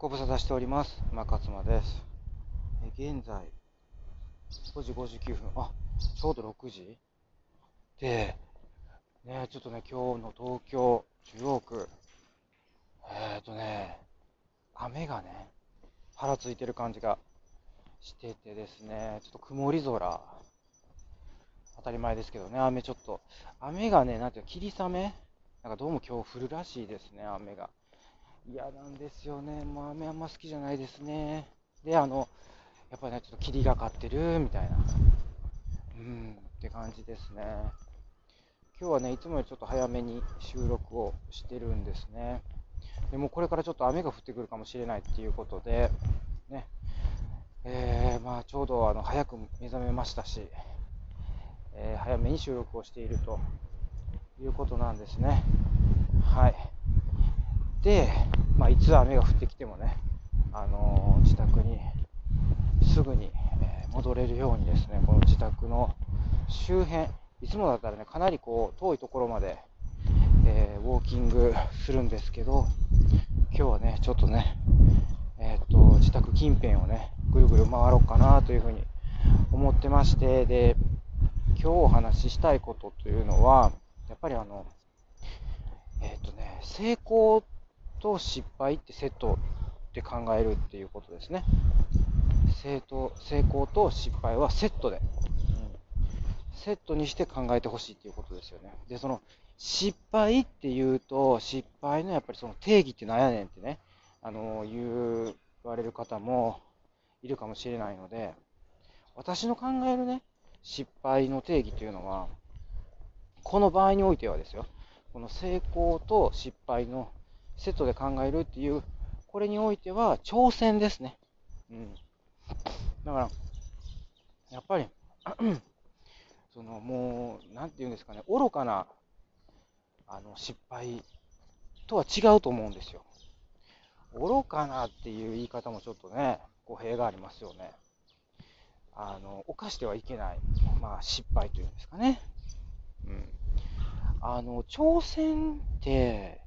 ご無沙汰しております。馬勝間です。え現在、5時59分。あ、ちょうど6時で、ね、ちょっとね、今日の東京、中央区、えっ、ー、とね、雨がね、ぱらついてる感じがしててですね、ちょっと曇り空、当たり前ですけどね、雨ちょっと、雨がね、なんていうの、霧雨なんかどうも今日降るらしいですね、雨が。嫌なんですよね。もう雨あんま好きじゃないですね。で、あの、やっぱね、ちょっと霧がかってるみたいな、うん、って感じですね。今日はね、いつもよりちょっと早めに収録をしてるんですね。でもこれからちょっと雨が降ってくるかもしれないっていうことで、ね、えー、まあちょうどあの早く目覚めましたし、えー、早めに収録をしているということなんですね。はい。で、まあ、いつ雨が降ってきてもね、あの、自宅にすぐに、え、戻れるようにですね、この自宅の周辺、いつもだったらね、かなりこう遠いところまで、えー、ウォーキングするんですけど、今日はね、ちょっとね、えっと、自宅近辺をね、ぐるぐる回ろうかなというふうに思ってまして、で、今日お話ししたいことというのは、やっぱりあの、えっ、とね、成功と失敗ってセットで考えるっていうことですね。成功成功と失敗はセットで、うん、セットにして考えてほしいっていうことですよね。で、その失敗っていうと、失敗のやっぱりその定義って何やねんってね、あの言われる方もいるかもしれないので、私の考えるね、失敗の定義というのは、この場合においてはですよ、この成功と失敗のセットで考えるっていう、これにおいては挑戦ですね。うん。だから、やっぱり そのもう、なんていうんですかね、愚かなあの失敗とは違うと思うんですよ。愚かなっていう言い方もちょっとね、語弊がありますよね。あの、犯してはいけない、まあ失敗というんですかね。うん。あの、挑戦って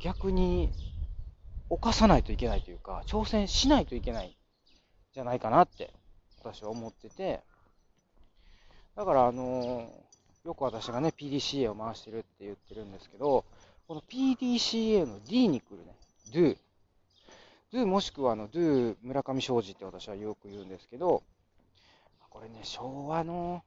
逆に犯さないといけないというか、挑戦しないといけないんじゃないかなって私は思ってて、だからあの、よく私がね、PDCA を回してるって言ってるんですけど、この PDCA の D に来るね、do。do もしくはあの do 村上昌司って私はよく言うんですけど、これね、昭和の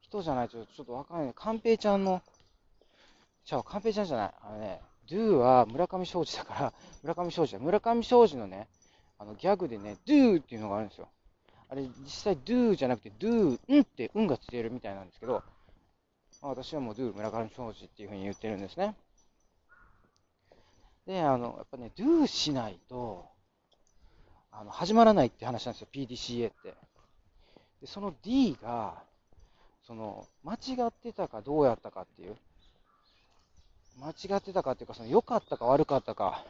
人じゃないとちょっとわかんない。寛平ちゃんの、じゃあ、寛平ちゃんじゃない。あのね、do は村上昌司だから、村上昌司だ。村上昌司のね、あのギャグでね、do っていうのがあるんですよ。あれ、実際 do じゃなくて do、んって運がついてるみたいなんですけど、まあ、私はもう do 村上昌司っていうふうに言ってるんですね。で、あの、やっぱね、do しないと、あの、始まらないって話なんですよ、PDCA って。で、その D が、その、間違ってたかどうやったかっていう、間違ってたかっていうか、その良かったか悪かったか、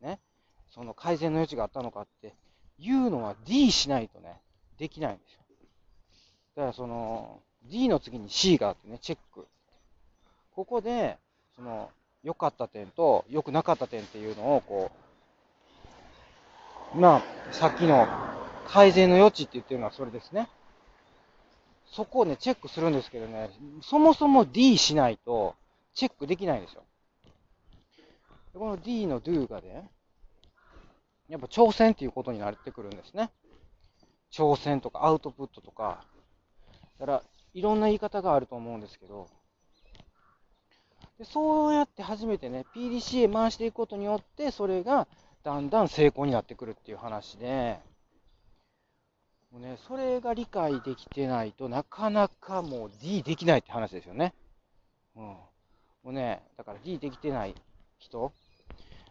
ね、その改善の余地があったのかっていうのは D しないとね、できないんですよ。だからその、D の次に C があってね、チェック。ここで、その、良かった点と良くなかった点っていうのを、こう、まあ、さっきの改善の余地って言ってるのはそれですね。そこをね、チェックするんですけどね、そもそも D しないと、チェックできないですよ。でこの D の do がね、やっぱ挑戦っていうことになってくるんですね。挑戦とかアウトプットとか、だからいろんな言い方があると思うんですけど、でそうやって初めてね、PDCA 回していくことによって、それがだんだん成功になってくるっていう話で、もうね、それが理解できてないとなかなかもう D できないって話ですよね。うん。もね、だから D できてない人、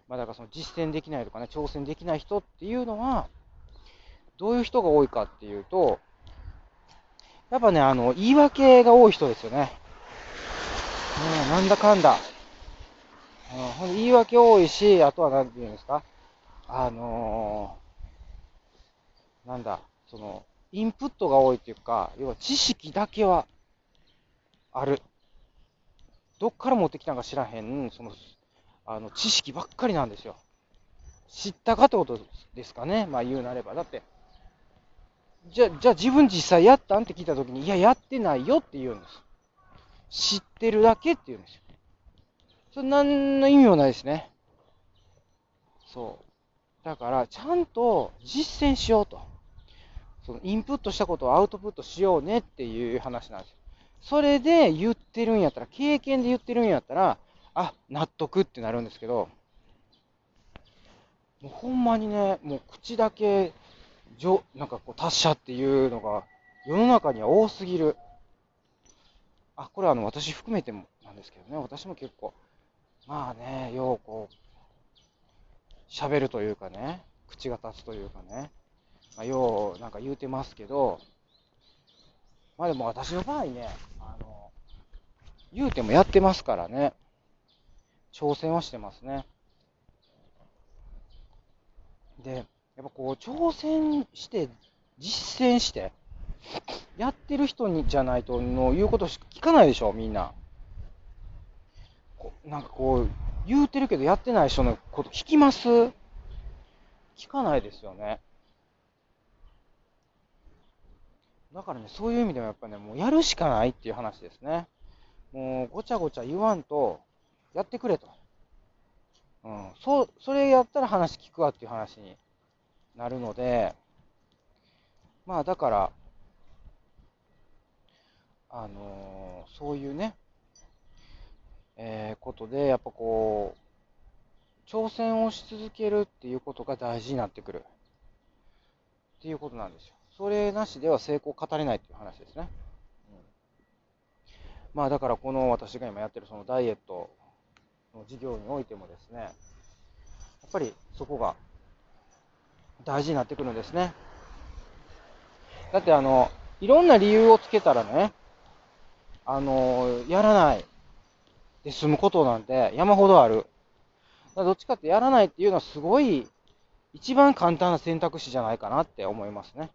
まあだからその実践できないとかね、挑戦できない人っていうのは、どういう人が多いかっていうと、やっぱね、あの、言い訳が多い人ですよね。うん、なんだかんだ。うん、言い訳多いし、あとは何て言うんですかあのー、なんだ、その、インプットが多いっていうか、要は知識だけはある。どっから持ってきたんか知らへん、その、あの、知識ばっかりなんですよ。知ったかってことですかね。まあ言うなれば。だって、じゃ、じゃあ自分実際やったんって聞いたときに、いや、やってないよって言うんです。知ってるだけって言うんですよ。それ何の意味もないですね。そう。だから、ちゃんと実践しようと。そのインプットしたことをアウトプットしようねっていう話なんですよ。それで言ってるんやったら、経験で言ってるんやったら、あ、納得ってなるんですけど、もうほんまにね、もう口だけ、じょなんかこう達者っていうのが世の中には多すぎる。あ、これはあの私含めてもなんですけどね、私も結構、まあね、ようこう、喋るというかね、口が立つというかね、まあ、ようなんか言うてますけど、まあでも私の場合ね、あの、言うてもやってますからね、挑戦はしてますね。で、やっぱこう、挑戦して、実践して、やってる人にじゃないとの言うことしか聞かないでしょ、みんな。なんかこう、言うてるけどやってない人のこと聞きます？聞かないですよね。だからね、そういう意味ではやっぱね、もうやるしかないっていう話ですね。もうごちゃごちゃ言わんと、やってくれと。うん、そそれやったら話聞くわっていう話になるので、まあだから、あのー、そういうね、えー、ことで、やっぱこう、挑戦をし続けるっていうことが大事になってくる。っていうことなんですよ。それなしでは成功を語れないっていう話ですね。うん、まあだからこの私が今やってるそのダイエットの事業においてもですね、やっぱりそこが大事になってくるんですね。だってあの、いろんな理由をつけたらね、あの、やらないで済むことなんて山ほどある。どっちかってやらないっていうのはすごい一番簡単な選択肢じゃないかなって思いますね。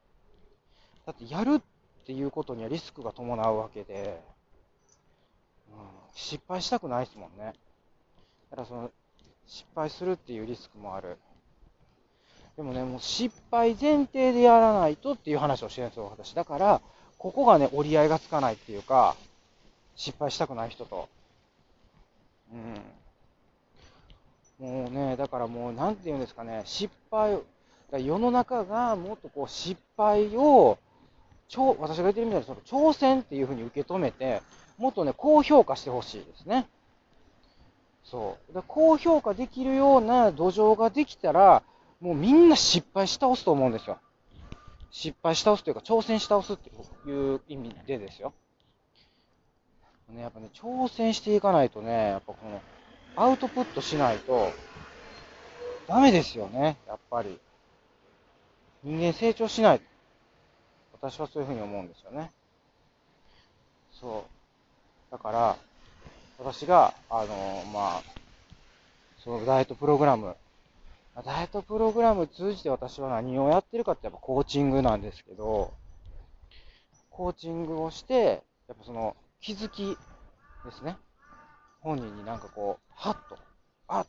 だってやるっていうことにはリスクが伴うわけで、うん、失敗したくないですもんね。だからその、失敗するっていうリスクもある。でもね、もう失敗前提でやらないとっていう話をしてるんですよ、私。だから、ここがね、折り合いがつかないっていうか、失敗したくない人と。うん。もうね、だからもう、なんて言うんですかね、失敗、世の中がもっとこう、失敗を、私が言ってるみたいに、その挑戦っていうふうに受け止めて、もっとね、高評価してほしいですね。そう。だ高評価できるような土壌ができたら、もうみんな失敗し倒すと思うんですよ。失敗し倒すというか、挑戦し倒すっていう意味でですよ。ね、やっぱね、挑戦していかないとね、やっぱこの、アウトプットしないと、ダメですよね、やっぱり。人間成長しない。私はそういうふうに思うんですよね。そう。だから、私が、あの、まあ、そのダイエットプログラム、ダイエットプログラム通じて私は何をやってるかってやっぱコーチングなんですけど、コーチングをして、やっぱその気づきですね。本人になんかこう、はっと、あっ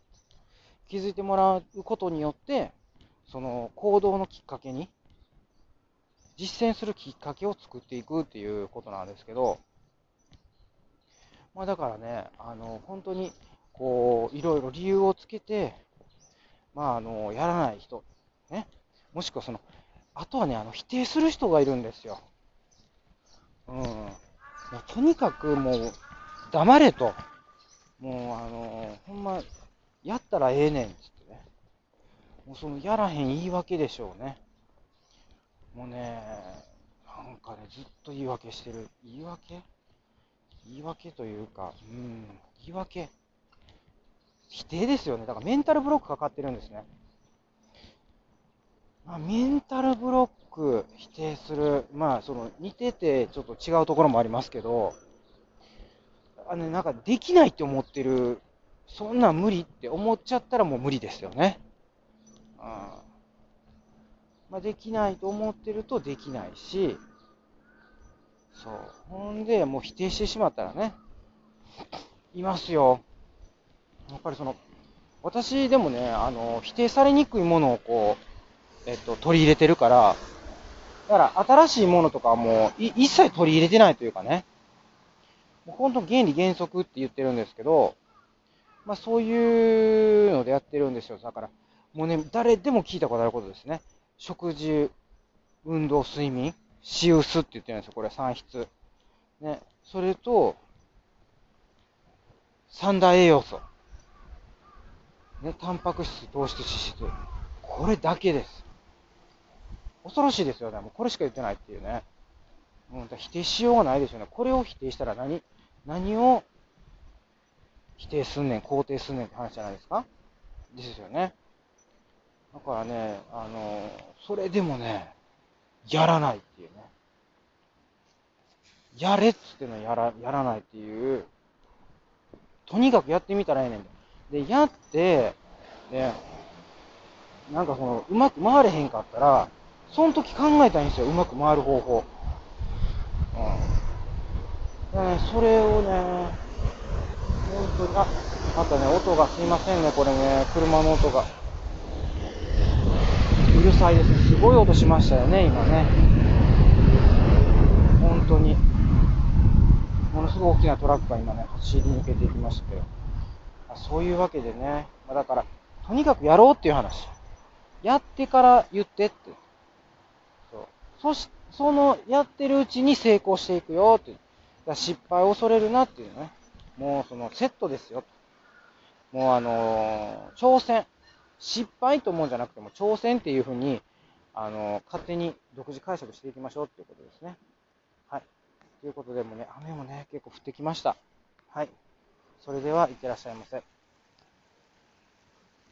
気づいてもらうことによって、その行動のきっかけに、実践するきっかけを作っていくっていうことなんですけど、まあだからね、あの、本当に、こう、いろいろ理由をつけて、まあ、あの、やらない人、ね。もしくはその、あとはね、あの、否定する人がいるんですよ。うん。とにかくもう、黙れと。もう、あの、ほんま、やったらええねん、つってね。もうその、やらへん言い訳でしょうね。もうね、なんかね、ずっと言い訳してる。言い訳？言い訳というか、うん、言い訳。否定ですよね。だからメンタルブロックかかってるんですね。まあ、メンタルブロック否定する、まあ、その似ててちょっと違うところもありますけど、あの、なんかできないって思ってる、そんなん無理って思っちゃったらもう無理ですよね。うん。まあ、できないと思ってるとできないし、そう。ほんで、もう否定してしまったらね、いますよ。やっぱりその、私でもね、あの、否定されにくいものをこう、えっと、取り入れてるから、だから新しいものとかも一切取り入れてないというかね、もう本当原理原則って言ってるんですけど、まあそういうのでやってるんですよ。だから、もうね、誰でも聞いたことあることですね。食事、運動、睡眠、シウスって言ってるんですよ。これ3質。ね。それと、三大栄養素。ね、タンパク質、糖質、脂質。これだけです。恐ろしいですよね。もうこれしか言ってないっていうね。もう否定しようがないですよね。これを否定したら何、何を否定すんねん、肯定すんねんって話じゃないですか？ですよね。だからね、あの、それでもね、やらないっていうね。やれっつってのやら、やらないっていう、とにかくやってみたらええねんで。で、やって、で、なんかその、うまく回れへんかったら、その時考えたいんですよ、うまく回る方法。うん。でね、それをね、本当に、あ、またね、音がすいませんね、これね、車の音が。うるさいです。すごい音しましたよね、今ね。本当に。ものすごい大きなトラックが今ね、走り抜けていきましたけど。あそういうわけでね、まだから、とにかくやろうっていう話。やってから言ってって。そう。そし、その、やってるうちに成功していくよって。だ失敗を恐れるなっていうね。もうそのセットですよ。もうあのー挑戦。失敗と思うんじゃなくても挑戦っていうふうに、あの勝手に独自解釈していきましょうっていうことですね。はい。ということでもね、雨もね、結構降ってきました。はい。それでは、いってらっしゃいませ。